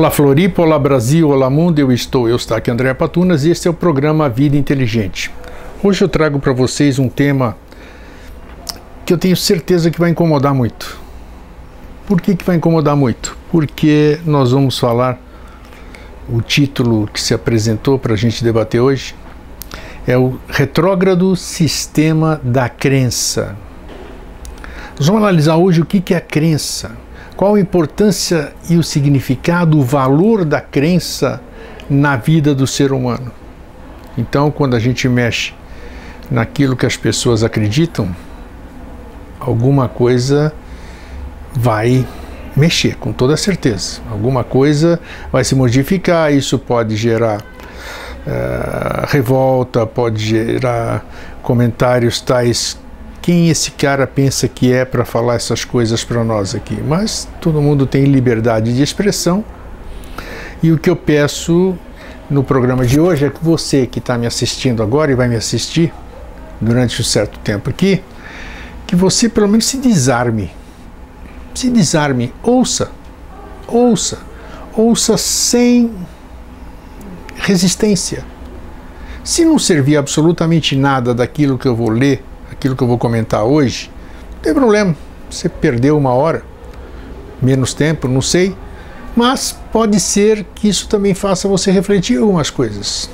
Olá Floripa, olá Brasil, olá mundo, eu estou, eu estou aqui André Patunas e este é o programa Vida Inteligente. Hoje eu trago para vocês um tema que eu tenho certeza que vai incomodar muito. Por que, que vai incomodar muito? Porque nós vamos falar, o título que se apresentou para a gente debater hoje é o Retrógrado Sistema da Crença. Nós vamos analisar hoje o que, que é a crença qual a importância e o significado, o valor da crença na vida do ser humano? Então, quando a gente mexe naquilo que as pessoas acreditam, alguma coisa vai mexer, com toda certeza. Alguma coisa vai se modificar, isso pode gerar uh, revolta, pode gerar comentários tais quem esse cara pensa que é para falar essas coisas para nós aqui. Mas todo mundo tem liberdade de expressão. E o que eu peço no programa de hoje é que você que está me assistindo agora e vai me assistir durante um certo tempo aqui, que você pelo menos se desarme. Se desarme, ouça, ouça, ouça sem resistência. Se não servir absolutamente nada daquilo que eu vou ler, aquilo que eu vou comentar hoje, não tem problema. Você perdeu uma hora, menos tempo, não sei. Mas pode ser que isso também faça você refletir algumas coisas.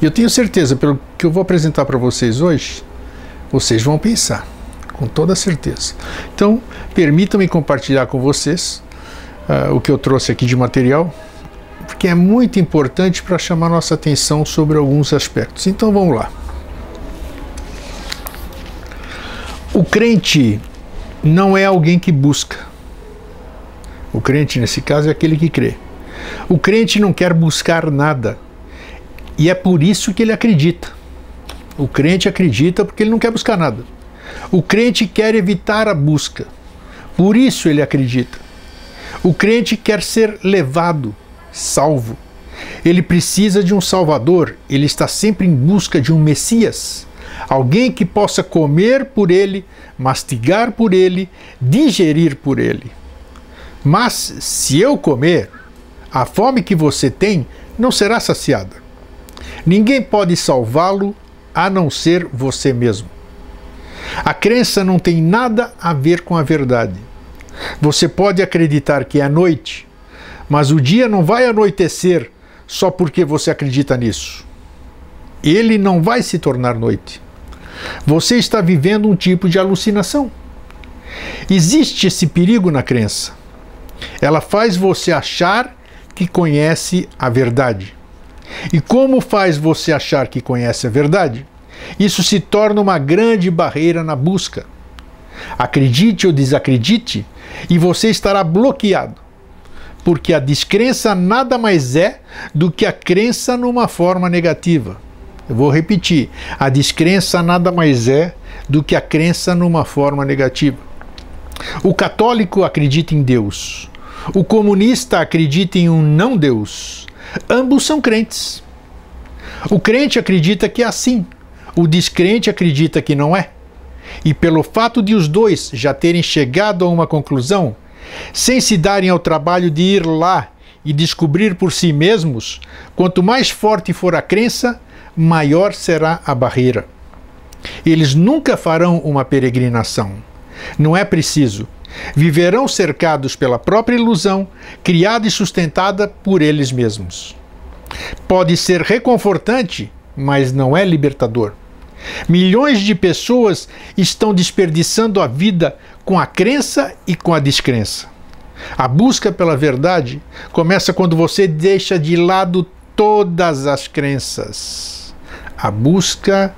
E eu tenho certeza, pelo que eu vou apresentar para vocês hoje, vocês vão pensar, com toda certeza. Então, permitam-me compartilhar com vocês uh, o que eu trouxe aqui de material, porque é muito importante para chamar nossa atenção sobre alguns aspectos. Então, vamos lá. O crente não é alguém que busca. O crente, nesse caso, é aquele que crê. O crente não quer buscar nada. E é por isso que ele acredita. O crente acredita porque ele não quer buscar nada. O crente quer evitar a busca. Por isso ele acredita. O crente quer ser levado, salvo. Ele precisa de um Salvador, ele está sempre em busca de um Messias alguém que possa comer por ele, mastigar por ele, digerir por ele. Mas se eu comer, a fome que você tem não será saciada. Ninguém pode salvá-lo a não ser você mesmo. A crença não tem nada a ver com a verdade. Você pode acreditar que é noite, mas o dia não vai anoitecer só porque você acredita nisso. Ele não vai se tornar noite. Você está vivendo um tipo de alucinação. Existe esse perigo na crença. Ela faz você achar que conhece a verdade. E como faz você achar que conhece a verdade? Isso se torna uma grande barreira na busca. Acredite ou desacredite, e você estará bloqueado, porque a descrença nada mais é do que a crença numa forma negativa. Eu vou repetir: a descrença nada mais é do que a crença numa forma negativa. O católico acredita em Deus. O comunista acredita em um não Deus. Ambos são crentes. O crente acredita que é assim. O descrente acredita que não é. E pelo fato de os dois já terem chegado a uma conclusão, sem se darem ao trabalho de ir lá e descobrir por si mesmos, quanto mais forte for a crença, maior será a barreira. Eles nunca farão uma peregrinação. Não é preciso. Viverão cercados pela própria ilusão, criada e sustentada por eles mesmos. Pode ser reconfortante, mas não é libertador. Milhões de pessoas estão desperdiçando a vida com a crença e com a descrença. A busca pela verdade começa quando você deixa de lado todas as crenças. A busca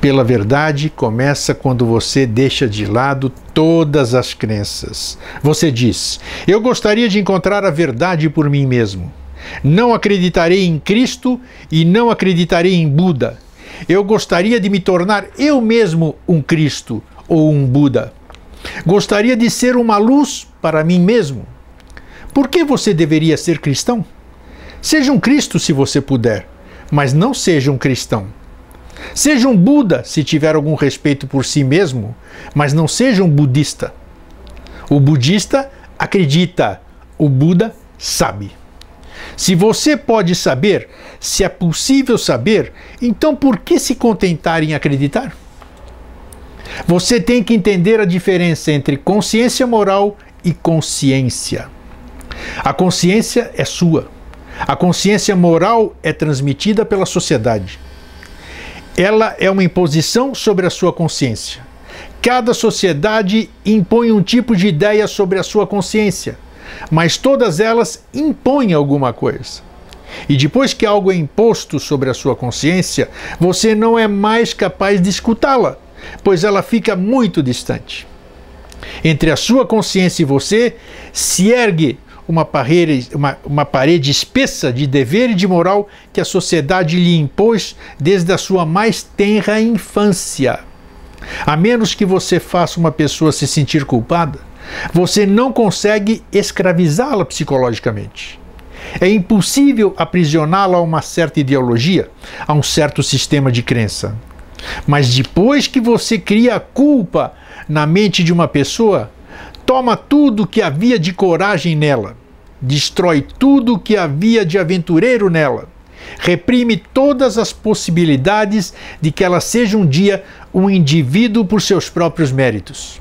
pela verdade começa quando você deixa de lado todas as crenças. Você diz: Eu gostaria de encontrar a verdade por mim mesmo. Não acreditarei em Cristo e não acreditarei em Buda. Eu gostaria de me tornar eu mesmo um Cristo ou um Buda. Gostaria de ser uma luz para mim mesmo. Por que você deveria ser cristão? Seja um Cristo se você puder mas não seja um cristão. Seja um Buda se tiver algum respeito por si mesmo, mas não seja um budista. O budista acredita, o Buda sabe. Se você pode saber, se é possível saber, então por que se contentar em acreditar? Você tem que entender a diferença entre consciência moral e consciência. A consciência é sua. A consciência moral é transmitida pela sociedade. Ela é uma imposição sobre a sua consciência. Cada sociedade impõe um tipo de ideia sobre a sua consciência, mas todas elas impõem alguma coisa. E depois que algo é imposto sobre a sua consciência, você não é mais capaz de escutá-la, pois ela fica muito distante. Entre a sua consciência e você se ergue uma parede, uma, uma parede espessa de dever e de moral que a sociedade lhe impôs desde a sua mais tenra infância. A menos que você faça uma pessoa se sentir culpada, você não consegue escravizá-la psicologicamente. É impossível aprisioná-la a uma certa ideologia, a um certo sistema de crença. Mas depois que você cria a culpa na mente de uma pessoa, toma tudo que havia de coragem nela, destrói tudo que havia de aventureiro nela, reprime todas as possibilidades de que ela seja um dia um indivíduo por seus próprios méritos.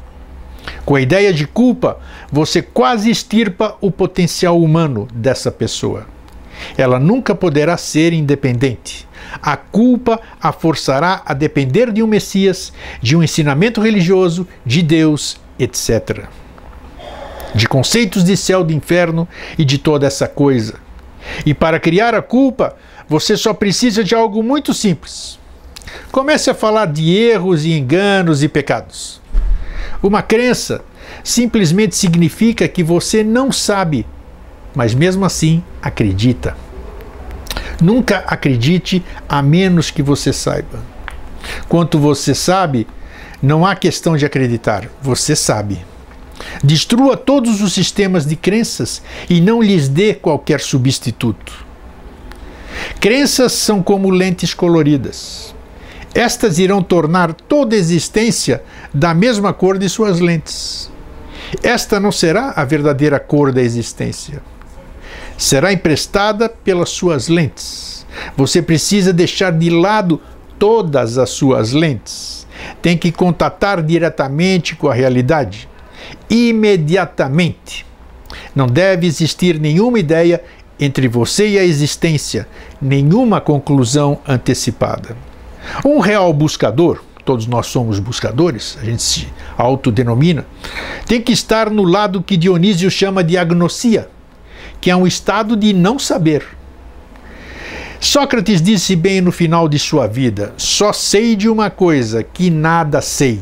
Com a ideia de culpa, você quase extirpa o potencial humano dessa pessoa. Ela nunca poderá ser independente. A culpa a forçará a depender de um Messias, de um ensinamento religioso, de Deus, etc. De conceitos de céu, de inferno e de toda essa coisa. E para criar a culpa, você só precisa de algo muito simples. Comece a falar de erros e enganos e pecados. Uma crença simplesmente significa que você não sabe, mas mesmo assim acredita. Nunca acredite a menos que você saiba. Quanto você sabe, não há questão de acreditar, você sabe. Destrua todos os sistemas de crenças e não lhes dê qualquer substituto. Crenças são como lentes coloridas. Estas irão tornar toda a existência da mesma cor de suas lentes. Esta não será a verdadeira cor da existência será emprestada pelas suas lentes. Você precisa deixar de lado todas as suas lentes. Tem que contatar diretamente com a realidade. Imediatamente. Não deve existir nenhuma ideia entre você e a existência, nenhuma conclusão antecipada. Um real buscador, todos nós somos buscadores, a gente se autodenomina, tem que estar no lado que Dionísio chama de agnosia que é um estado de não saber. Sócrates disse bem no final de sua vida: só sei de uma coisa, que nada sei.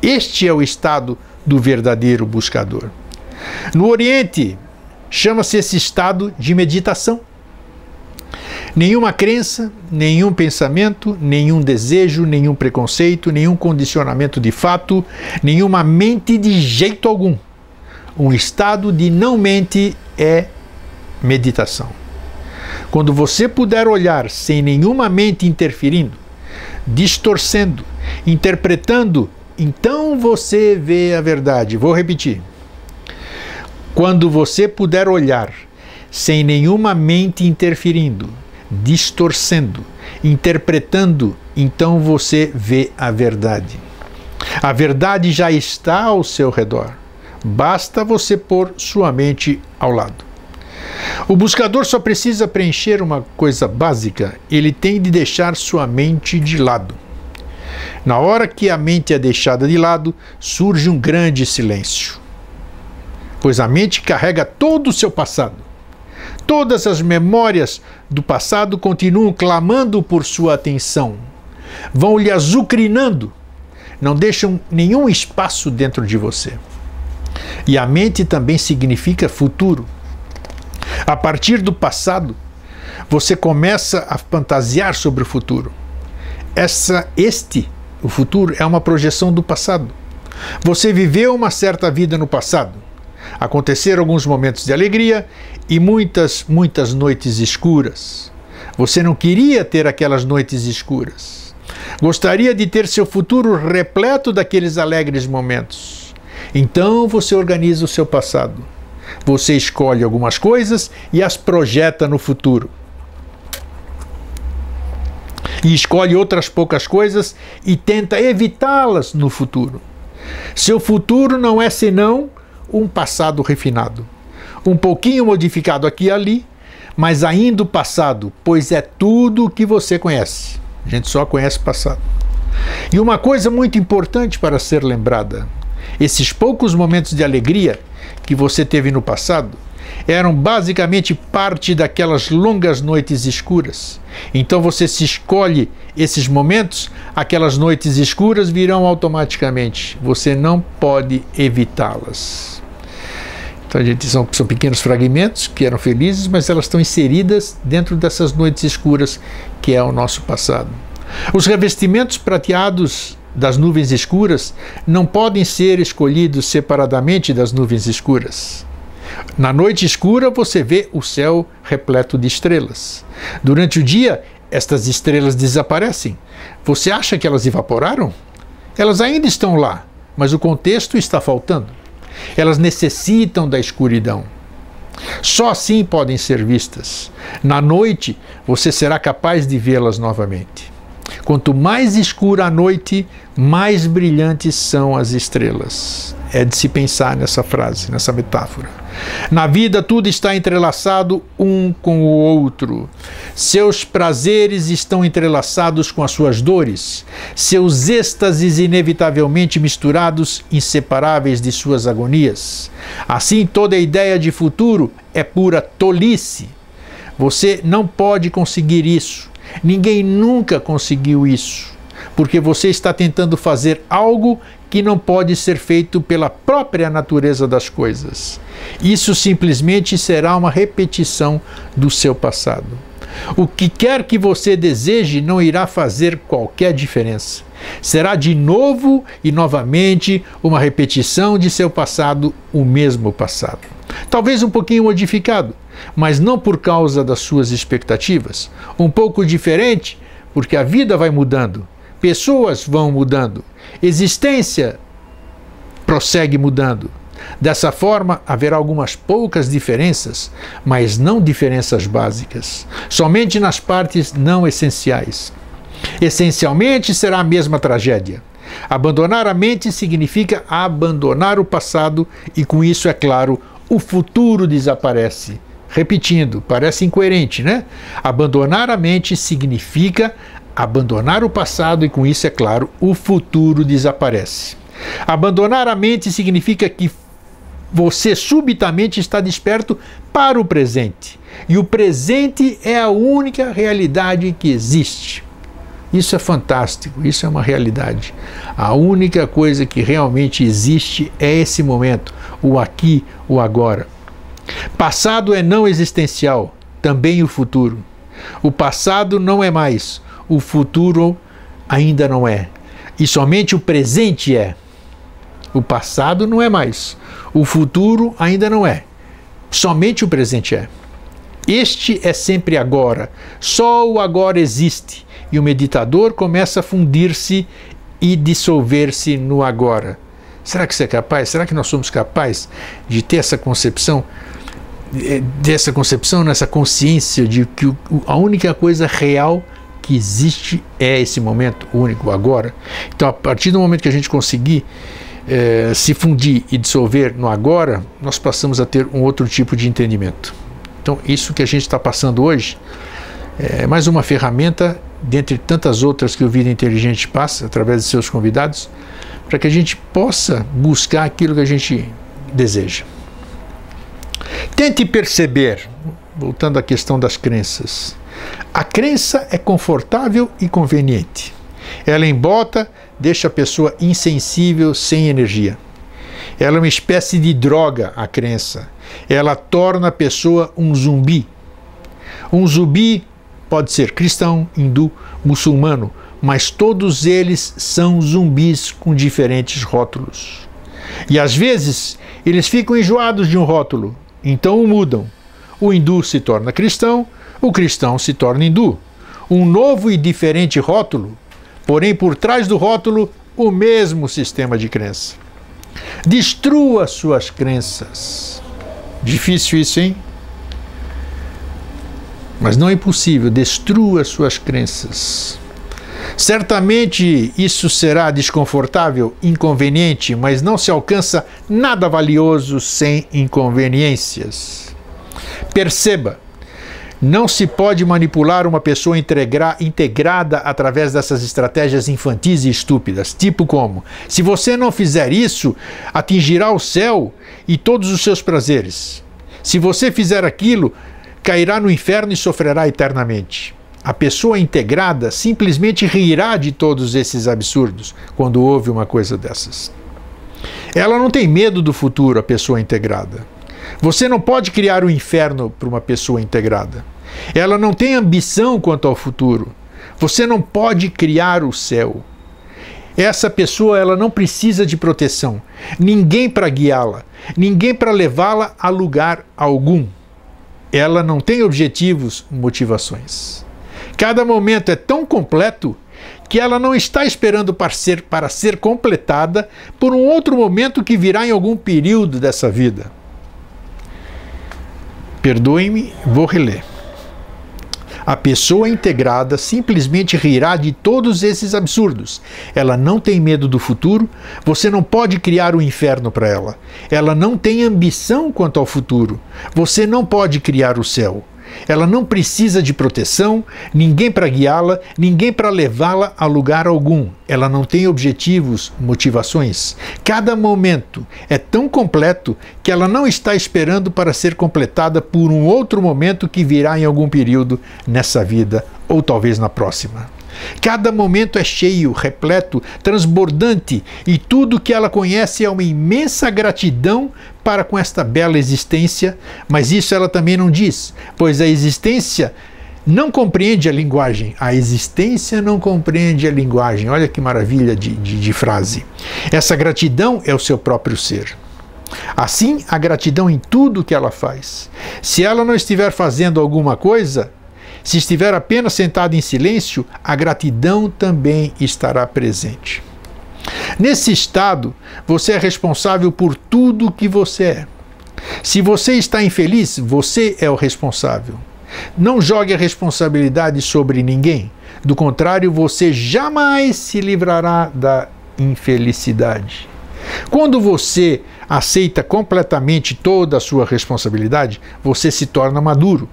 Este é o estado do verdadeiro buscador. No Oriente, chama-se esse estado de meditação. Nenhuma crença, nenhum pensamento, nenhum desejo, nenhum preconceito, nenhum condicionamento de fato, nenhuma mente de jeito algum. Um estado de não mente é meditação. Quando você puder olhar sem nenhuma mente interferindo, distorcendo, interpretando, então você vê a verdade. Vou repetir. Quando você puder olhar sem nenhuma mente interferindo, distorcendo, interpretando, então você vê a verdade. A verdade já está ao seu redor. Basta você pôr sua mente ao lado. O buscador só precisa preencher uma coisa básica: ele tem de deixar sua mente de lado. Na hora que a mente é deixada de lado, surge um grande silêncio. Pois a mente carrega todo o seu passado. Todas as memórias do passado continuam clamando por sua atenção. Vão lhe azucrinando, não deixam nenhum espaço dentro de você. E a mente também significa futuro. A partir do passado, você começa a fantasiar sobre o futuro. Essa, este, o futuro, é uma projeção do passado. Você viveu uma certa vida no passado. Aconteceram alguns momentos de alegria e muitas, muitas noites escuras. Você não queria ter aquelas noites escuras. Gostaria de ter seu futuro repleto daqueles alegres momentos. Então você organiza o seu passado Você escolhe algumas coisas e as projeta no futuro. E escolhe outras poucas coisas e tenta evitá-las no futuro. Seu futuro não é senão um passado refinado, um pouquinho modificado aqui e ali, mas ainda o passado, pois é tudo o que você conhece. A gente só conhece o passado. E uma coisa muito importante para ser lembrada: esses poucos momentos de alegria que você teve no passado eram basicamente parte daquelas longas noites escuras. Então você se escolhe esses momentos, aquelas noites escuras virão automaticamente. Você não pode evitá-las. Então gente são, são pequenos fragmentos que eram felizes, mas elas estão inseridas dentro dessas noites escuras que é o nosso passado. Os revestimentos prateados das nuvens escuras não podem ser escolhidos separadamente das nuvens escuras. Na noite escura você vê o céu repleto de estrelas. Durante o dia, estas estrelas desaparecem. Você acha que elas evaporaram? Elas ainda estão lá, mas o contexto está faltando. Elas necessitam da escuridão. Só assim podem ser vistas. Na noite, você será capaz de vê-las novamente. Quanto mais escura a noite, mais brilhantes são as estrelas. É de se pensar nessa frase, nessa metáfora. Na vida tudo está entrelaçado um com o outro. Seus prazeres estão entrelaçados com as suas dores, seus êxtases inevitavelmente misturados, inseparáveis de suas agonias. Assim, toda ideia de futuro é pura tolice. Você não pode conseguir isso. Ninguém nunca conseguiu isso, porque você está tentando fazer algo que não pode ser feito pela própria natureza das coisas. Isso simplesmente será uma repetição do seu passado. O que quer que você deseje não irá fazer qualquer diferença. Será de novo e novamente uma repetição de seu passado, o mesmo passado. Talvez um pouquinho modificado, mas não por causa das suas expectativas. Um pouco diferente, porque a vida vai mudando, pessoas vão mudando, existência prossegue mudando. Dessa forma, haverá algumas poucas diferenças, mas não diferenças básicas, somente nas partes não essenciais. Essencialmente será a mesma tragédia. Abandonar a mente significa abandonar o passado e, com isso, é claro, o futuro desaparece. Repetindo, parece incoerente, né? Abandonar a mente significa abandonar o passado e, com isso, é claro, o futuro desaparece. Abandonar a mente significa que você subitamente está desperto para o presente. E o presente é a única realidade que existe. Isso é fantástico, isso é uma realidade. A única coisa que realmente existe é esse momento, o aqui, o agora. Passado é não existencial, também o futuro. O passado não é mais, o futuro ainda não é. E somente o presente é. O passado não é mais, o futuro ainda não é. Somente o presente é. Este é sempre agora. Só o agora existe. E o meditador começa a fundir-se e dissolver-se no agora. Será que você é capaz? Será que nós somos capazes de ter essa concepção, eh, dessa concepção, nessa consciência de que a única coisa real que existe é esse momento único, agora? Então, a partir do momento que a gente conseguir é, se fundir e dissolver no agora, nós passamos a ter um outro tipo de entendimento. Então, isso que a gente está passando hoje é mais uma ferramenta, dentre tantas outras que o Vida Inteligente passa através de seus convidados, para que a gente possa buscar aquilo que a gente deseja. Tente perceber, voltando à questão das crenças, a crença é confortável e conveniente. Ela embota deixa a pessoa insensível, sem energia. Ela é uma espécie de droga, a crença. Ela torna a pessoa um zumbi. Um zumbi pode ser cristão, hindu, muçulmano, mas todos eles são zumbis com diferentes rótulos. E às vezes eles ficam enjoados de um rótulo, então o mudam. O hindu se torna cristão, o cristão se torna hindu. Um novo e diferente rótulo porém por trás do rótulo o mesmo sistema de crença. Destrua suas crenças. Difícil isso, hein? Mas não é impossível. Destrua suas crenças. Certamente isso será desconfortável, inconveniente, mas não se alcança nada valioso sem inconveniências. Perceba, não se pode manipular uma pessoa integra integrada através dessas estratégias infantis e estúpidas. Tipo como: se você não fizer isso, atingirá o céu e todos os seus prazeres. Se você fizer aquilo, cairá no inferno e sofrerá eternamente. A pessoa integrada simplesmente rirá de todos esses absurdos quando ouve uma coisa dessas. Ela não tem medo do futuro, a pessoa integrada. Você não pode criar o um inferno para uma pessoa integrada. Ela não tem ambição quanto ao futuro. Você não pode criar o céu. Essa pessoa ela não precisa de proteção, ninguém para guiá-la, ninguém para levá-la a lugar algum. Ela não tem objetivos, motivações. Cada momento é tão completo que ela não está esperando para ser, para ser completada por um outro momento que virá em algum período dessa vida. Perdoe-me, vou reler. A pessoa integrada simplesmente rirá de todos esses absurdos. Ela não tem medo do futuro, você não pode criar o um inferno para ela. Ela não tem ambição quanto ao futuro, você não pode criar o céu. Ela não precisa de proteção, ninguém para guiá-la, ninguém para levá-la a lugar algum. Ela não tem objetivos, motivações. Cada momento é tão completo que ela não está esperando para ser completada por um outro momento que virá em algum período nessa vida ou talvez na próxima. Cada momento é cheio, repleto, transbordante, e tudo que ela conhece é uma imensa gratidão para com esta bela existência, mas isso ela também não diz, pois a existência não compreende a linguagem. A existência não compreende a linguagem. Olha que maravilha de, de, de frase. Essa gratidão é o seu próprio ser. Assim, a gratidão em tudo que ela faz. Se ela não estiver fazendo alguma coisa, se estiver apenas sentado em silêncio, a gratidão também estará presente. Nesse estado, você é responsável por tudo que você é. Se você está infeliz, você é o responsável. Não jogue a responsabilidade sobre ninguém. Do contrário, você jamais se livrará da infelicidade. Quando você aceita completamente toda a sua responsabilidade, você se torna maduro.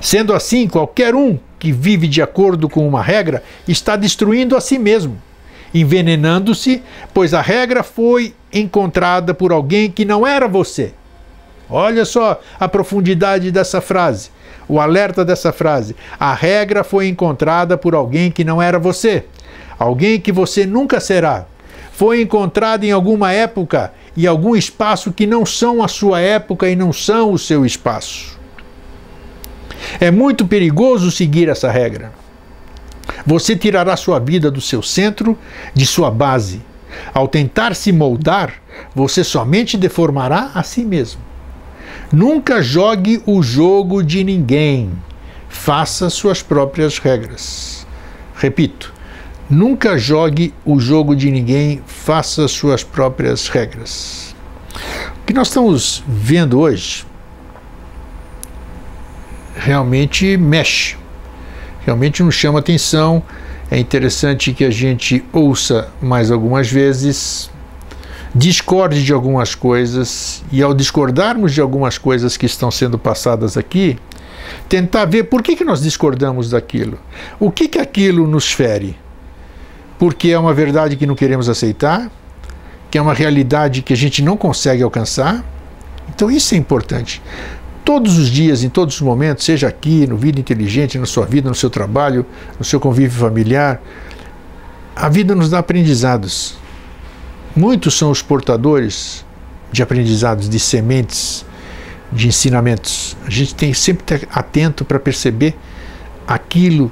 Sendo assim, qualquer um que vive de acordo com uma regra está destruindo a si mesmo, envenenando-se, pois a regra foi encontrada por alguém que não era você. Olha só a profundidade dessa frase, o alerta dessa frase. A regra foi encontrada por alguém que não era você, alguém que você nunca será. Foi encontrada em alguma época e algum espaço que não são a sua época e não são o seu espaço. É muito perigoso seguir essa regra. Você tirará sua vida do seu centro, de sua base. Ao tentar se moldar, você somente deformará a si mesmo. Nunca jogue o jogo de ninguém. Faça suas próprias regras. Repito, nunca jogue o jogo de ninguém, faça suas próprias regras. O que nós estamos vendo hoje realmente mexe, realmente nos chama atenção. É interessante que a gente ouça mais algumas vezes, discorde de algumas coisas e, ao discordarmos de algumas coisas que estão sendo passadas aqui, tentar ver por que, que nós discordamos daquilo, o que, que aquilo nos fere. Porque é uma verdade que não queremos aceitar, que é uma realidade que a gente não consegue alcançar. Então, isso é importante todos os dias, em todos os momentos, seja aqui, no Vida Inteligente, na sua vida, no seu trabalho, no seu convívio familiar, a vida nos dá aprendizados. Muitos são os portadores de aprendizados, de sementes, de ensinamentos. A gente tem sempre que estar atento para perceber aquilo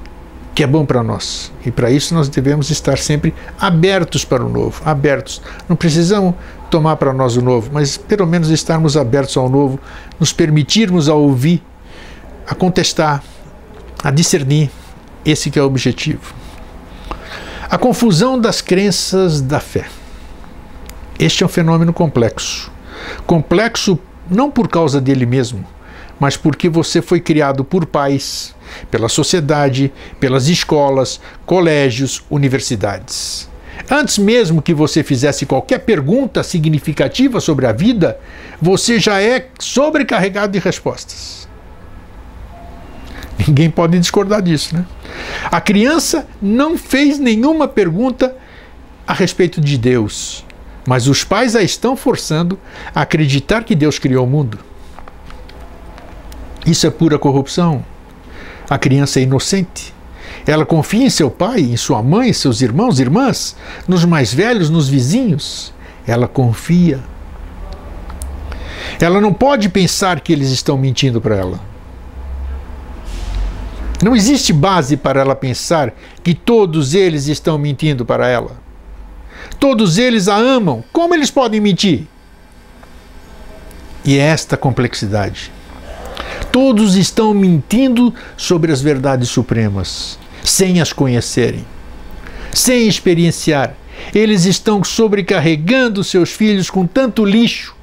que é bom para nós. E para isso nós devemos estar sempre abertos para o novo, abertos. Não precisamos tomar para nós o novo, mas pelo menos estarmos abertos ao novo, nos permitirmos a ouvir, a contestar, a discernir. Esse que é o objetivo. A confusão das crenças da fé. Este é um fenômeno complexo. Complexo não por causa dele mesmo, mas porque você foi criado por pais, pela sociedade, pelas escolas, colégios, universidades. Antes mesmo que você fizesse qualquer pergunta significativa sobre a vida, você já é sobrecarregado de respostas. Ninguém pode discordar disso, né? A criança não fez nenhuma pergunta a respeito de Deus, mas os pais a estão forçando a acreditar que Deus criou o mundo. Isso é pura corrupção. A criança é inocente. Ela confia em seu pai, em sua mãe, seus irmãos, irmãs, nos mais velhos, nos vizinhos. Ela confia. Ela não pode pensar que eles estão mentindo para ela. Não existe base para ela pensar que todos eles estão mentindo para ela. Todos eles a amam. Como eles podem mentir? E é esta complexidade. Todos estão mentindo sobre as verdades supremas, sem as conhecerem, sem experienciar. Eles estão sobrecarregando seus filhos com tanto lixo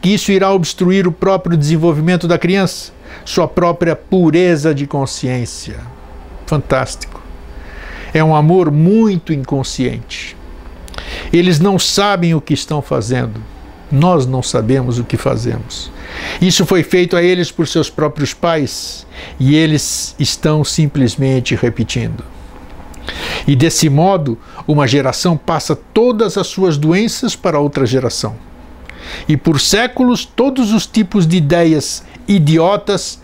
que isso irá obstruir o próprio desenvolvimento da criança, sua própria pureza de consciência. Fantástico. É um amor muito inconsciente. Eles não sabem o que estão fazendo. Nós não sabemos o que fazemos. Isso foi feito a eles por seus próprios pais e eles estão simplesmente repetindo. E desse modo, uma geração passa todas as suas doenças para outra geração. E por séculos, todos os tipos de ideias idiotas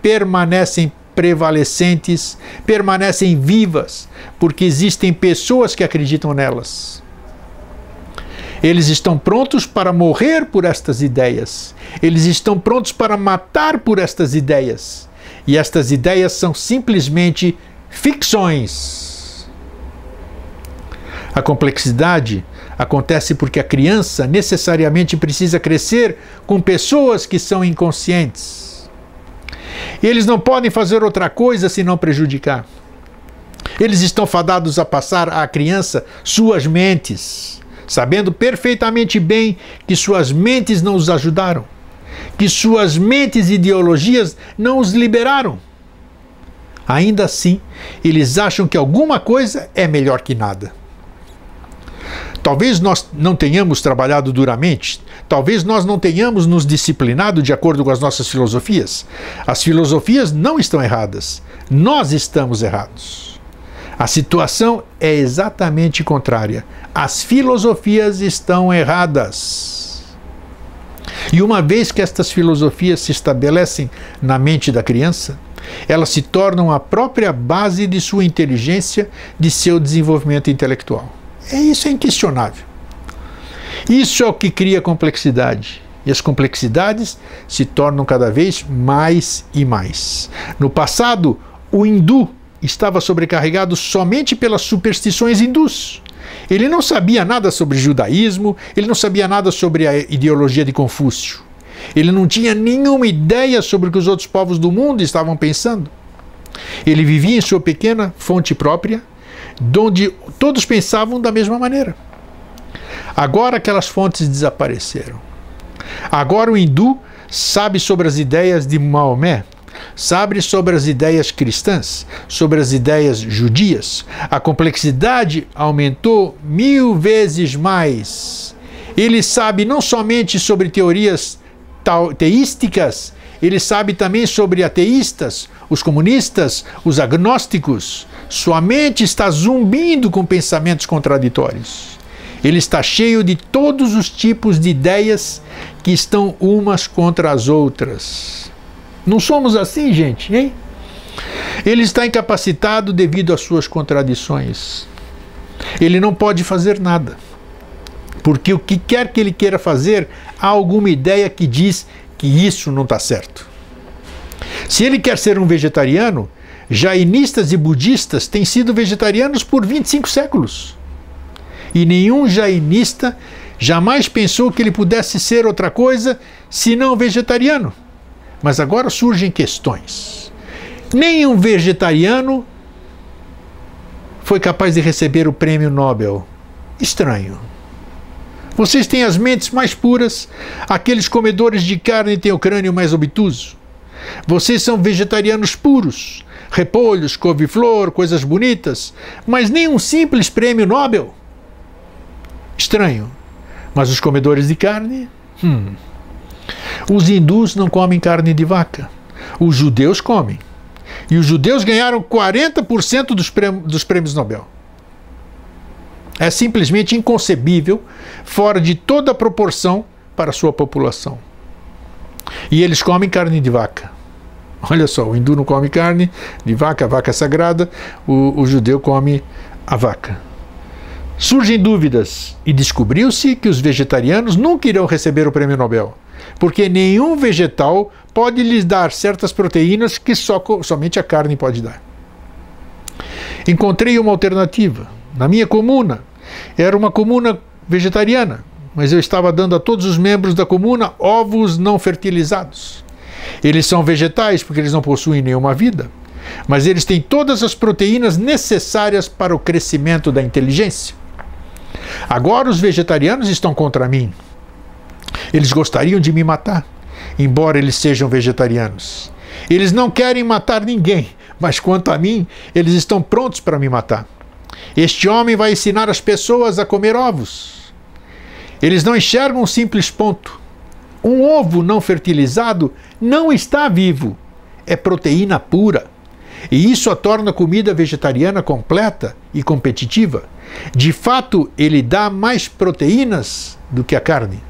permanecem prevalecentes, permanecem vivas, porque existem pessoas que acreditam nelas. Eles estão prontos para morrer por estas ideias. Eles estão prontos para matar por estas ideias. E estas ideias são simplesmente ficções. A complexidade acontece porque a criança necessariamente precisa crescer com pessoas que são inconscientes. Eles não podem fazer outra coisa senão prejudicar. Eles estão fadados a passar à criança suas mentes sabendo perfeitamente bem que suas mentes não os ajudaram, que suas mentes e ideologias não os liberaram. Ainda assim, eles acham que alguma coisa é melhor que nada. Talvez nós não tenhamos trabalhado duramente, talvez nós não tenhamos nos disciplinado de acordo com as nossas filosofias. As filosofias não estão erradas, nós estamos errados. A situação é exatamente contrária. As filosofias estão erradas. E uma vez que estas filosofias se estabelecem na mente da criança, elas se tornam a própria base de sua inteligência, de seu desenvolvimento intelectual. É isso é inquestionável. Isso é o que cria complexidade. E as complexidades se tornam cada vez mais e mais. No passado, o hindu estava sobrecarregado somente pelas superstições hindus. Ele não sabia nada sobre judaísmo, ele não sabia nada sobre a ideologia de Confúcio. Ele não tinha nenhuma ideia sobre o que os outros povos do mundo estavam pensando. Ele vivia em sua pequena fonte própria, onde todos pensavam da mesma maneira. Agora aquelas fontes desapareceram. Agora o hindu sabe sobre as ideias de Maomé, sabe sobre as ideias cristãs, sobre as ideias judias. A complexidade aumentou mil vezes mais. Ele sabe não somente sobre teorias teísticas, ele sabe também sobre ateístas, os comunistas, os agnósticos. Sua mente está zumbindo com pensamentos contraditórios. Ele está cheio de todos os tipos de ideias que estão umas contra as outras. Não somos assim, gente, hein? Ele está incapacitado devido às suas contradições. Ele não pode fazer nada. Porque o que quer que ele queira fazer, há alguma ideia que diz que isso não está certo. Se ele quer ser um vegetariano, jainistas e budistas têm sido vegetarianos por 25 séculos. E nenhum jainista jamais pensou que ele pudesse ser outra coisa senão vegetariano. Mas agora surgem questões. Nenhum vegetariano foi capaz de receber o prêmio Nobel. Estranho. Vocês têm as mentes mais puras, aqueles comedores de carne têm o crânio mais obtuso. Vocês são vegetarianos puros, repolhos, couve-flor, coisas bonitas, mas nem um simples prêmio Nobel. Estranho. Mas os comedores de carne? Hum. Os hindus não comem carne de vaca. Os judeus comem. E os judeus ganharam 40% dos prêmios, Nobel. É simplesmente inconcebível, fora de toda proporção para a sua população. E eles comem carne de vaca. Olha só, o hindu não come carne de vaca, a vaca é sagrada, o, o judeu come a vaca. Surgem dúvidas e descobriu-se que os vegetarianos nunca irão receber o prêmio Nobel, porque nenhum vegetal pode lhes dar certas proteínas que só, somente a carne pode dar. Encontrei uma alternativa. Na minha comuna, era uma comuna vegetariana, mas eu estava dando a todos os membros da comuna ovos não fertilizados. Eles são vegetais porque eles não possuem nenhuma vida, mas eles têm todas as proteínas necessárias para o crescimento da inteligência. Agora os vegetarianos estão contra mim. Eles gostariam de me matar, embora eles sejam vegetarianos. Eles não querem matar ninguém, mas quanto a mim, eles estão prontos para me matar. Este homem vai ensinar as pessoas a comer ovos. Eles não enxergam um simples ponto. Um ovo não fertilizado não está vivo, é proteína pura. E isso a torna a comida vegetariana completa e competitiva. De fato, ele dá mais proteínas do que a carne,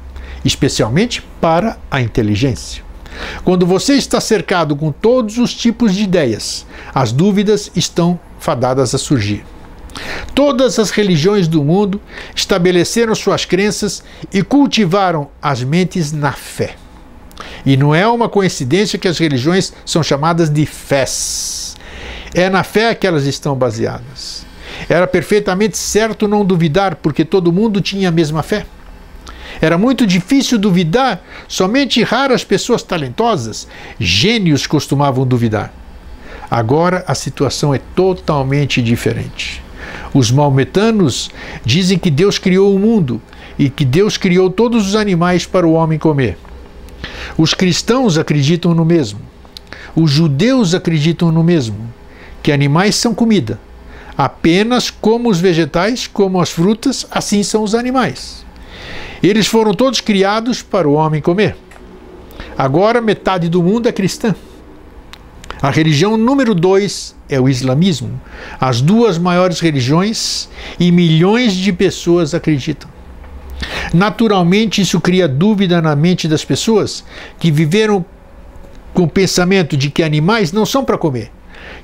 especialmente para a inteligência. Quando você está cercado com todos os tipos de ideias, as dúvidas estão fadadas a surgir. Todas as religiões do mundo estabeleceram suas crenças e cultivaram as mentes na fé. E não é uma coincidência que as religiões são chamadas de fés. É na fé que elas estão baseadas. Era perfeitamente certo não duvidar, porque todo mundo tinha a mesma fé. Era muito difícil duvidar, somente raras pessoas talentosas, gênios, costumavam duvidar. Agora a situação é totalmente diferente. Os maometanos dizem que Deus criou o mundo e que Deus criou todos os animais para o homem comer. Os cristãos acreditam no mesmo. Os judeus acreditam no mesmo, que animais são comida. Apenas como os vegetais, como as frutas, assim são os animais. Eles foram todos criados para o homem comer. Agora metade do mundo é cristã. A religião número dois é o islamismo. As duas maiores religiões e milhões de pessoas acreditam. Naturalmente, isso cria dúvida na mente das pessoas que viveram com o pensamento de que animais não são para comer,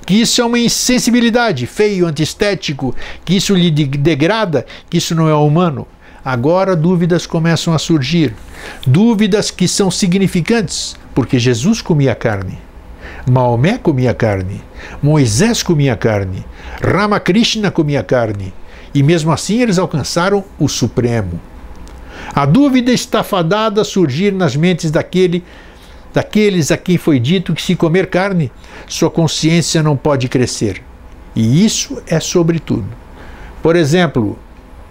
que isso é uma insensibilidade, feio, antiestético, que isso lhe degrada, que isso não é humano. Agora dúvidas começam a surgir, dúvidas que são significantes, porque Jesus comia carne. Maomé comia carne, Moisés comia carne, Ramakrishna comia carne, e mesmo assim eles alcançaram o Supremo. A dúvida está fadada a surgir nas mentes daquele, daqueles a quem foi dito que se comer carne, sua consciência não pode crescer. E isso é sobre tudo. Por exemplo,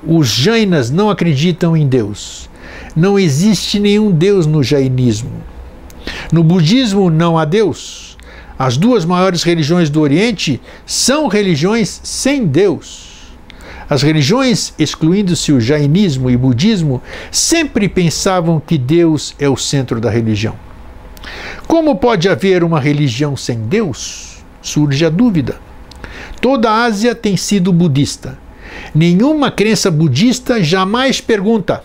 os Jainas não acreditam em Deus. Não existe nenhum Deus no jainismo. No budismo não há Deus. As duas maiores religiões do Oriente são religiões sem Deus. As religiões, excluindo-se o jainismo e budismo, sempre pensavam que Deus é o centro da religião. Como pode haver uma religião sem Deus? Surge a dúvida. Toda a Ásia tem sido budista. Nenhuma crença budista jamais pergunta: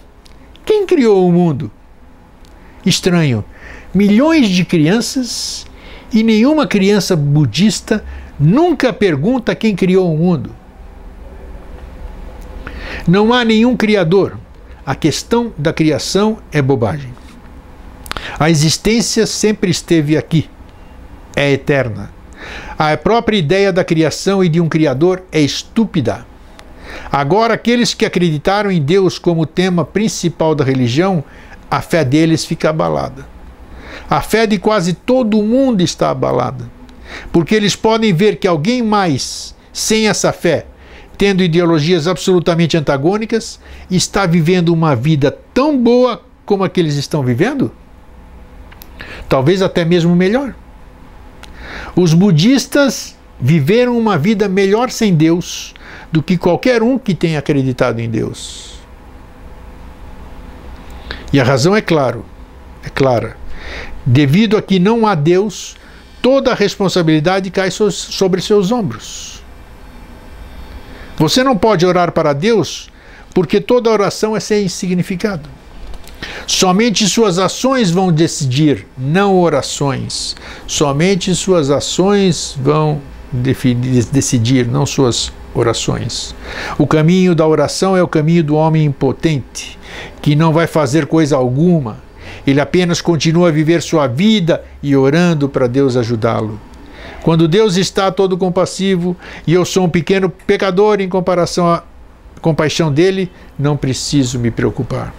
quem criou o mundo? Estranho. Milhões de crianças e nenhuma criança budista nunca pergunta quem criou o mundo. Não há nenhum criador. A questão da criação é bobagem. A existência sempre esteve aqui. É eterna. A própria ideia da criação e de um criador é estúpida. Agora, aqueles que acreditaram em Deus como tema principal da religião, a fé deles fica abalada. A fé de quase todo mundo está abalada, porque eles podem ver que alguém mais, sem essa fé, tendo ideologias absolutamente antagônicas, está vivendo uma vida tão boa como a que eles estão vivendo? Talvez até mesmo melhor. Os budistas viveram uma vida melhor sem Deus do que qualquer um que tenha acreditado em Deus. E a razão é claro, é clara. Devido a que não há Deus, toda a responsabilidade cai sobre seus ombros. Você não pode orar para Deus porque toda oração é sem significado. Somente suas ações vão decidir, não orações. Somente suas ações vão decidir, não suas orações. O caminho da oração é o caminho do homem impotente, que não vai fazer coisa alguma, ele apenas continua a viver sua vida e orando para Deus ajudá-lo. Quando Deus está todo compassivo e eu sou um pequeno pecador em comparação à compaixão dele, não preciso me preocupar.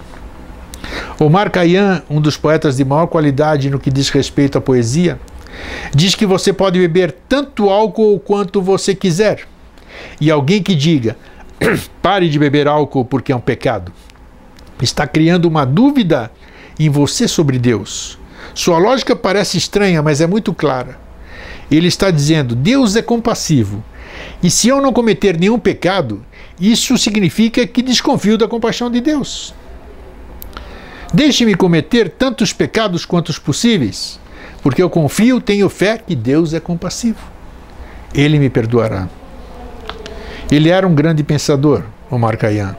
Omar Khayyam, um dos poetas de maior qualidade no que diz respeito à poesia, diz que você pode beber tanto álcool quanto você quiser. E alguém que diga, pare de beber álcool porque é um pecado, está criando uma dúvida em você sobre Deus. Sua lógica parece estranha, mas é muito clara. Ele está dizendo: Deus é compassivo. E se eu não cometer nenhum pecado, isso significa que desconfio da compaixão de Deus. Deixe-me cometer tantos pecados quantos possíveis, porque eu confio, tenho fé que Deus é compassivo. Ele me perdoará. Ele era um grande pensador, Omar Khayyam.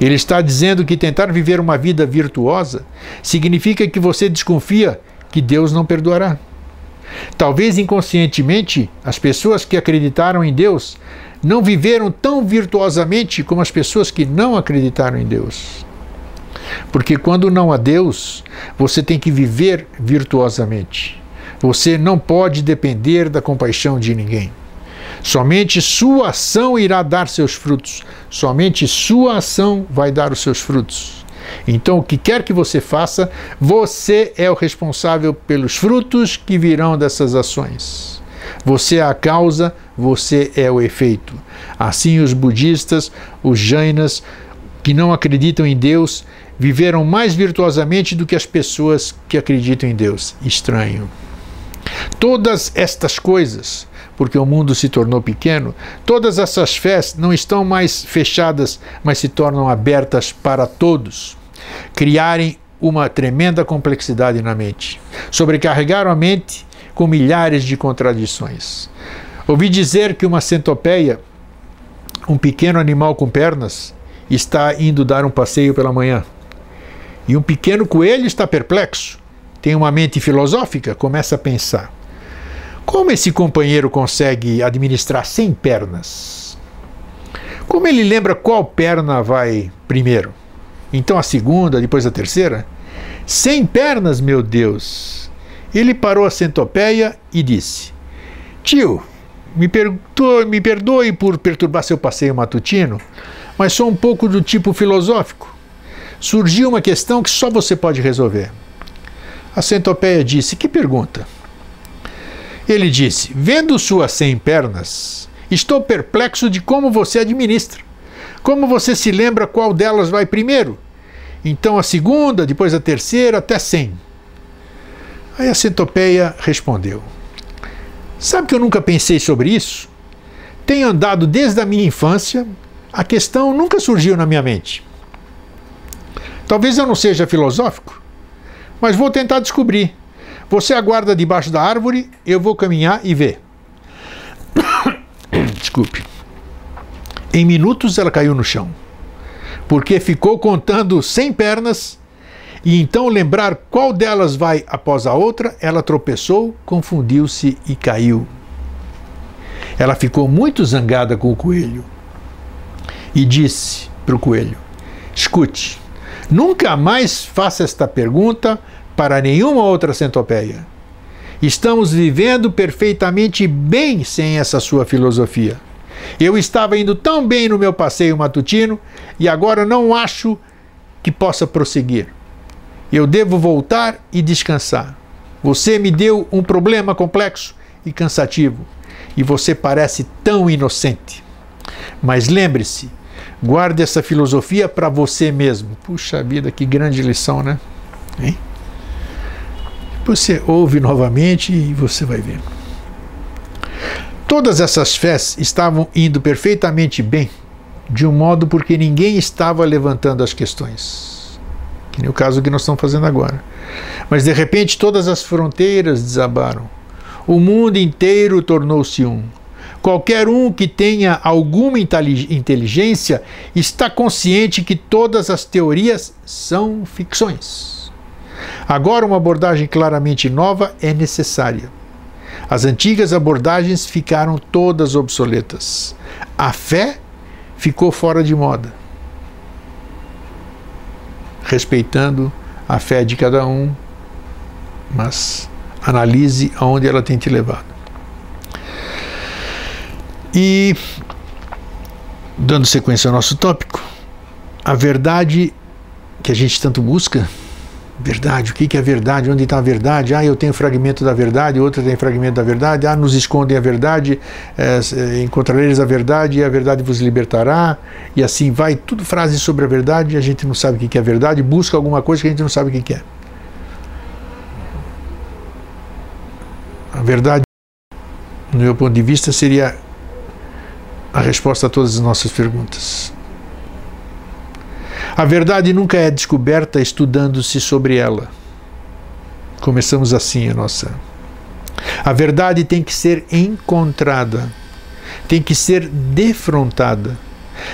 Ele está dizendo que tentar viver uma vida virtuosa significa que você desconfia que Deus não perdoará. Talvez inconscientemente, as pessoas que acreditaram em Deus não viveram tão virtuosamente como as pessoas que não acreditaram em Deus. Porque quando não há Deus, você tem que viver virtuosamente. Você não pode depender da compaixão de ninguém. Somente sua ação irá dar seus frutos. Somente sua ação vai dar os seus frutos. Então, o que quer que você faça, você é o responsável pelos frutos que virão dessas ações. Você é a causa, você é o efeito. Assim, os budistas, os jainas, que não acreditam em Deus, viveram mais virtuosamente do que as pessoas que acreditam em Deus. Estranho. Todas estas coisas porque o mundo se tornou pequeno, todas essas fés não estão mais fechadas, mas se tornam abertas para todos. Criarem uma tremenda complexidade na mente. Sobrecarregaram a mente com milhares de contradições. Ouvi dizer que uma centopeia, um pequeno animal com pernas, está indo dar um passeio pela manhã. E um pequeno coelho está perplexo, tem uma mente filosófica, começa a pensar. Como esse companheiro consegue administrar 100 pernas? Como ele lembra qual perna vai primeiro? Então a segunda, depois a terceira? 100 pernas, meu Deus! Ele parou a centopeia e disse: Tio, me perdoe, me perdoe por perturbar seu passeio matutino, mas sou um pouco do tipo filosófico. Surgiu uma questão que só você pode resolver. A centopeia disse: Que pergunta? Ele disse: Vendo suas cem pernas, estou perplexo de como você administra. Como você se lembra qual delas vai primeiro? Então a segunda, depois a terceira, até cem. Aí a centopeia respondeu: Sabe que eu nunca pensei sobre isso? Tenho andado desde a minha infância, a questão nunca surgiu na minha mente. Talvez eu não seja filosófico, mas vou tentar descobrir. Você aguarda debaixo da árvore, eu vou caminhar e ver. Desculpe. Em minutos ela caiu no chão, porque ficou contando sem pernas e então lembrar qual delas vai após a outra, ela tropeçou, confundiu-se e caiu. Ela ficou muito zangada com o coelho e disse para o coelho: Escute, nunca mais faça esta pergunta para nenhuma outra centopeia. Estamos vivendo perfeitamente bem sem essa sua filosofia. Eu estava indo tão bem no meu passeio matutino e agora não acho que possa prosseguir. Eu devo voltar e descansar. Você me deu um problema complexo e cansativo e você parece tão inocente. Mas lembre-se, guarde essa filosofia para você mesmo. Puxa vida, que grande lição, né? Hein? Você ouve novamente e você vai ver. Todas essas fés estavam indo perfeitamente bem, de um modo porque ninguém estava levantando as questões. Que nem o caso que nós estamos fazendo agora. Mas de repente todas as fronteiras desabaram. O mundo inteiro tornou-se um. Qualquer um que tenha alguma inteligência está consciente que todas as teorias são ficções. Agora, uma abordagem claramente nova é necessária as antigas abordagens ficaram todas obsoletas. A fé ficou fora de moda. Respeitando a fé de cada um, mas analise aonde ela tem te levado. E, dando sequência ao nosso tópico, a verdade que a gente tanto busca Verdade, o que é verdade? Onde está a verdade? Ah, eu tenho fragmento da verdade, outro tem fragmento da verdade. Ah, nos escondem a verdade, é, encontrareis a verdade e a verdade vos libertará. E assim vai, tudo frases sobre a verdade, a gente não sabe o que é verdade, busca alguma coisa que a gente não sabe o que é. A verdade, no meu ponto de vista, seria a resposta a todas as nossas perguntas. A verdade nunca é descoberta estudando-se sobre ela. Começamos assim a nossa. A verdade tem que ser encontrada, tem que ser defrontada.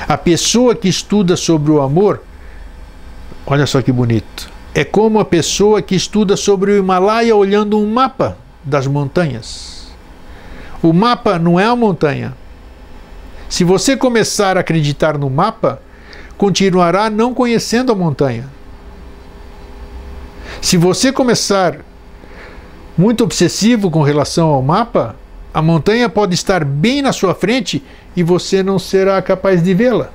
A pessoa que estuda sobre o amor, olha só que bonito, é como a pessoa que estuda sobre o Himalaia olhando um mapa das montanhas. O mapa não é a montanha. Se você começar a acreditar no mapa, continuará não conhecendo a montanha. Se você começar muito obsessivo com relação ao mapa, a montanha pode estar bem na sua frente e você não será capaz de vê-la.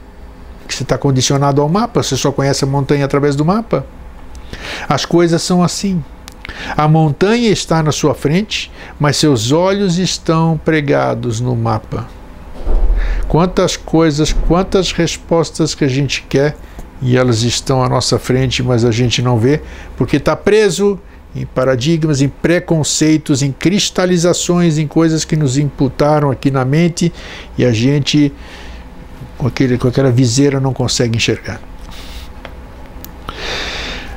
Você está condicionado ao mapa, você só conhece a montanha através do mapa. As coisas são assim. A montanha está na sua frente, mas seus olhos estão pregados no mapa. Quantas coisas, quantas respostas que a gente quer e elas estão à nossa frente, mas a gente não vê, porque está preso em paradigmas, em preconceitos, em cristalizações, em coisas que nos imputaram aqui na mente e a gente, com, aquele, com aquela viseira, não consegue enxergar.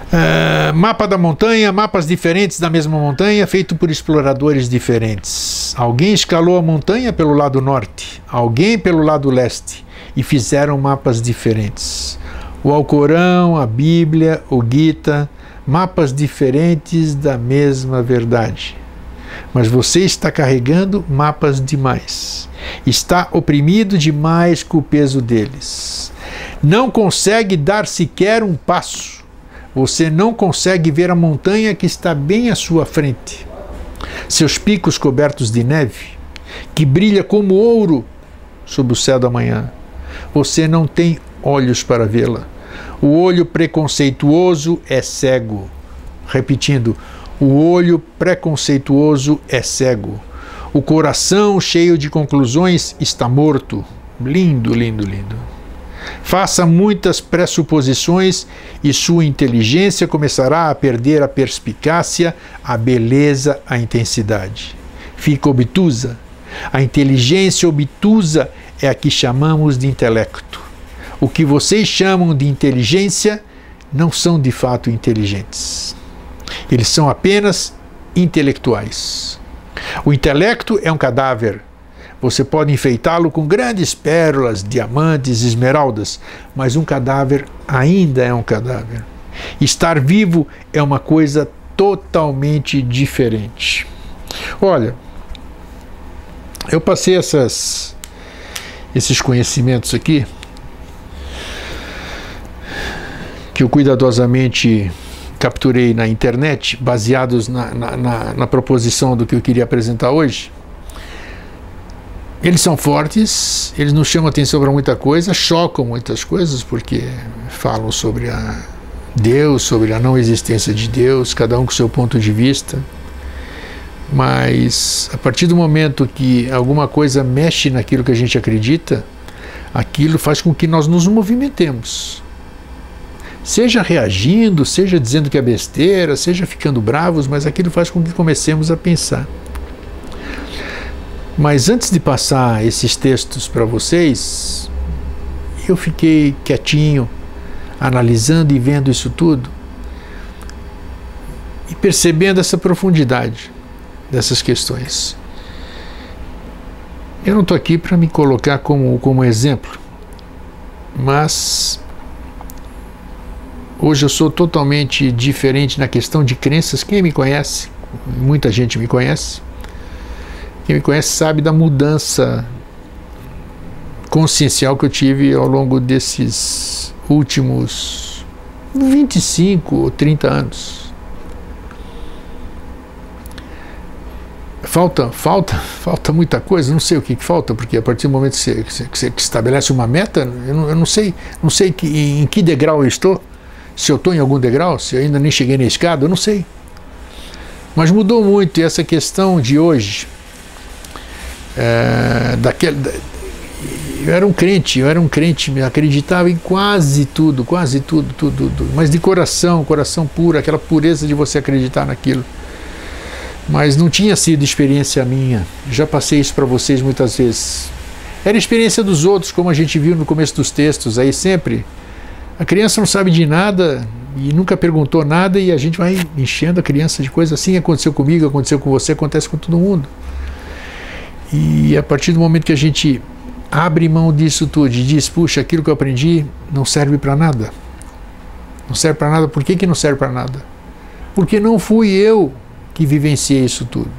Uh, mapa da montanha, mapas diferentes da mesma montanha, feito por exploradores diferentes. Alguém escalou a montanha pelo lado norte, alguém pelo lado leste, e fizeram mapas diferentes. O Alcorão, a Bíblia, o Gita, mapas diferentes da mesma verdade. Mas você está carregando mapas demais. Está oprimido demais com o peso deles. Não consegue dar sequer um passo você não consegue ver a montanha que está bem à sua frente. Seus picos cobertos de neve, que brilha como ouro sob o céu da manhã. Você não tem olhos para vê-la. O olho preconceituoso é cego. Repetindo, o olho preconceituoso é cego. O coração cheio de conclusões está morto. Lindo, lindo, lindo. Faça muitas pressuposições e sua inteligência começará a perder a perspicácia, a beleza, a intensidade. Fica obtusa. A inteligência obtusa é a que chamamos de intelecto. O que vocês chamam de inteligência não são de fato inteligentes. Eles são apenas intelectuais. O intelecto é um cadáver você pode enfeitá-lo com grandes pérolas, diamantes, esmeraldas, mas um cadáver ainda é um cadáver. Estar vivo é uma coisa totalmente diferente. Olha, eu passei essas, esses conhecimentos aqui, que eu cuidadosamente capturei na internet, baseados na, na, na, na proposição do que eu queria apresentar hoje. Eles são fortes, eles não chamam atenção para muita coisa, chocam muitas coisas, porque falam sobre a Deus, sobre a não existência de Deus, cada um com seu ponto de vista. Mas a partir do momento que alguma coisa mexe naquilo que a gente acredita, aquilo faz com que nós nos movimentemos. Seja reagindo, seja dizendo que é besteira, seja ficando bravos, mas aquilo faz com que comecemos a pensar. Mas antes de passar esses textos para vocês, eu fiquei quietinho, analisando e vendo isso tudo e percebendo essa profundidade dessas questões. Eu não estou aqui para me colocar como, como exemplo, mas hoje eu sou totalmente diferente na questão de crenças. Quem me conhece, muita gente me conhece, quem me conhece sabe da mudança consciencial que eu tive ao longo desses últimos 25 ou 30 anos. falta, falta, falta muita coisa, não sei o que, que falta, porque a partir do momento que você, que você, estabelece uma meta, eu não, eu não sei, não sei que, em que degrau eu estou, se eu estou em algum degrau, se eu ainda nem cheguei na escada, eu não sei. Mas mudou muito e essa questão de hoje, é, daquele, eu era um crente, eu era um crente, acreditava em quase tudo, quase tudo, tudo, tudo, mas de coração, coração puro, aquela pureza de você acreditar naquilo mas não tinha sido experiência minha. Já passei isso para vocês muitas vezes. Era experiência dos outros, como a gente viu no começo dos textos, aí sempre. A criança não sabe de nada e nunca perguntou nada e a gente vai enchendo a criança de coisas assim. Aconteceu comigo, aconteceu com você, acontece com todo mundo. E a partir do momento que a gente abre mão disso tudo e diz, puxa, aquilo que eu aprendi não serve para nada. Não serve para nada. Por que, que não serve para nada? Porque não fui eu que vivenciei isso tudo.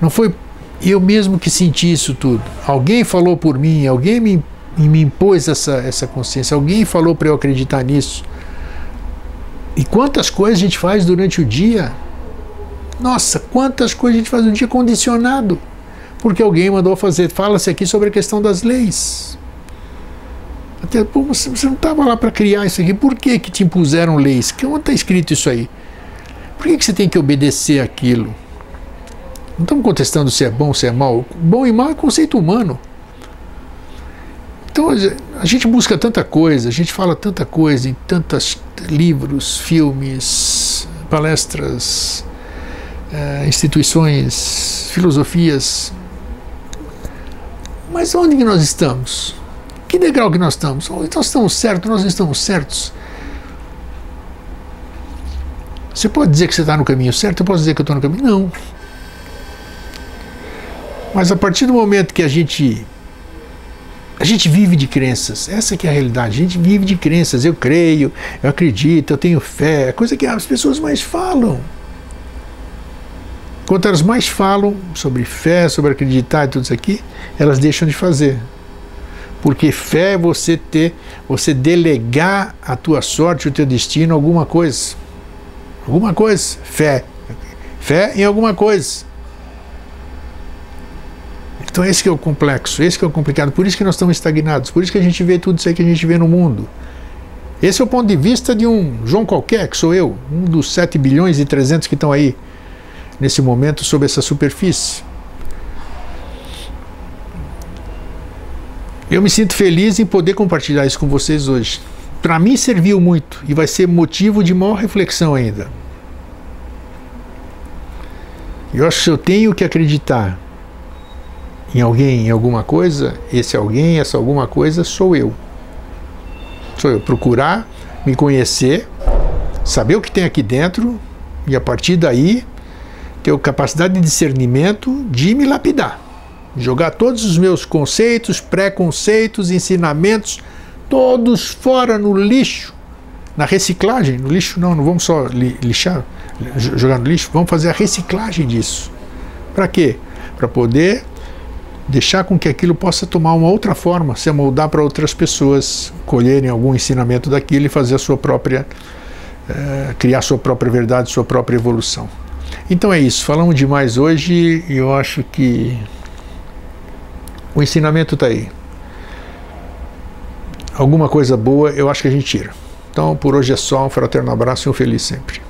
Não foi eu mesmo que senti isso tudo. Alguém falou por mim, alguém me, me impôs essa, essa consciência, alguém falou para eu acreditar nisso. E quantas coisas a gente faz durante o dia? Nossa, quantas coisas a gente faz no dia condicionado. Porque alguém mandou fazer. Fala-se aqui sobre a questão das leis. Até, pô, você, não estava lá para criar isso aqui. Por que, que te impuseram leis? Onde está escrito isso aí? Por que, que você tem que obedecer aquilo? Não estamos contestando se é bom ou se é mal. Bom e mal é conceito humano. Então a gente busca tanta coisa, a gente fala tanta coisa em tantos livros, filmes, palestras, eh, instituições, filosofias. Mas onde que nós estamos? Que degrau que nós estamos? Nós estamos certos, nós não estamos certos. Você pode dizer que você está no caminho certo, eu posso dizer que eu estou no caminho. Não. Mas a partir do momento que a gente. A gente vive de crenças, essa que é a realidade. A gente vive de crenças. Eu creio, eu acredito, eu tenho fé. É coisa que as pessoas mais falam. Quanto elas mais falam sobre fé, sobre acreditar e tudo isso aqui, elas deixam de fazer. Porque fé é você ter, você delegar a tua sorte, o teu destino, alguma coisa. Alguma coisa. Fé. Fé em alguma coisa. Então esse é o complexo, esse é o complicado. Por isso que nós estamos estagnados, por isso que a gente vê tudo isso aí que a gente vê no mundo. Esse é o ponto de vista de um João qualquer, que sou eu, um dos 7 bilhões e 300 que estão aí nesse momento sobre essa superfície. Eu me sinto feliz em poder compartilhar isso com vocês hoje para mim serviu muito e vai ser motivo de maior reflexão ainda. Eu acho que eu tenho que acreditar em alguém, em alguma coisa, esse alguém, essa alguma coisa sou eu. Sou eu. Procurar me conhecer, saber o que tem aqui dentro e a partir daí ter capacidade de discernimento de me lapidar. Jogar todos os meus conceitos, preconceitos, ensinamentos todos fora no lixo, na reciclagem. No lixo não, não vamos só lixar, jogar no lixo, vamos fazer a reciclagem disso. Para quê? Para poder deixar com que aquilo possa tomar uma outra forma, se amoldar para outras pessoas colherem algum ensinamento daquilo e fazer a sua própria, eh, criar a sua própria verdade, sua própria evolução. Então é isso, falamos demais hoje e eu acho que o ensinamento está aí alguma coisa boa eu acho que a gente tira. Então por hoje é só, um fraterno abraço e um feliz sempre.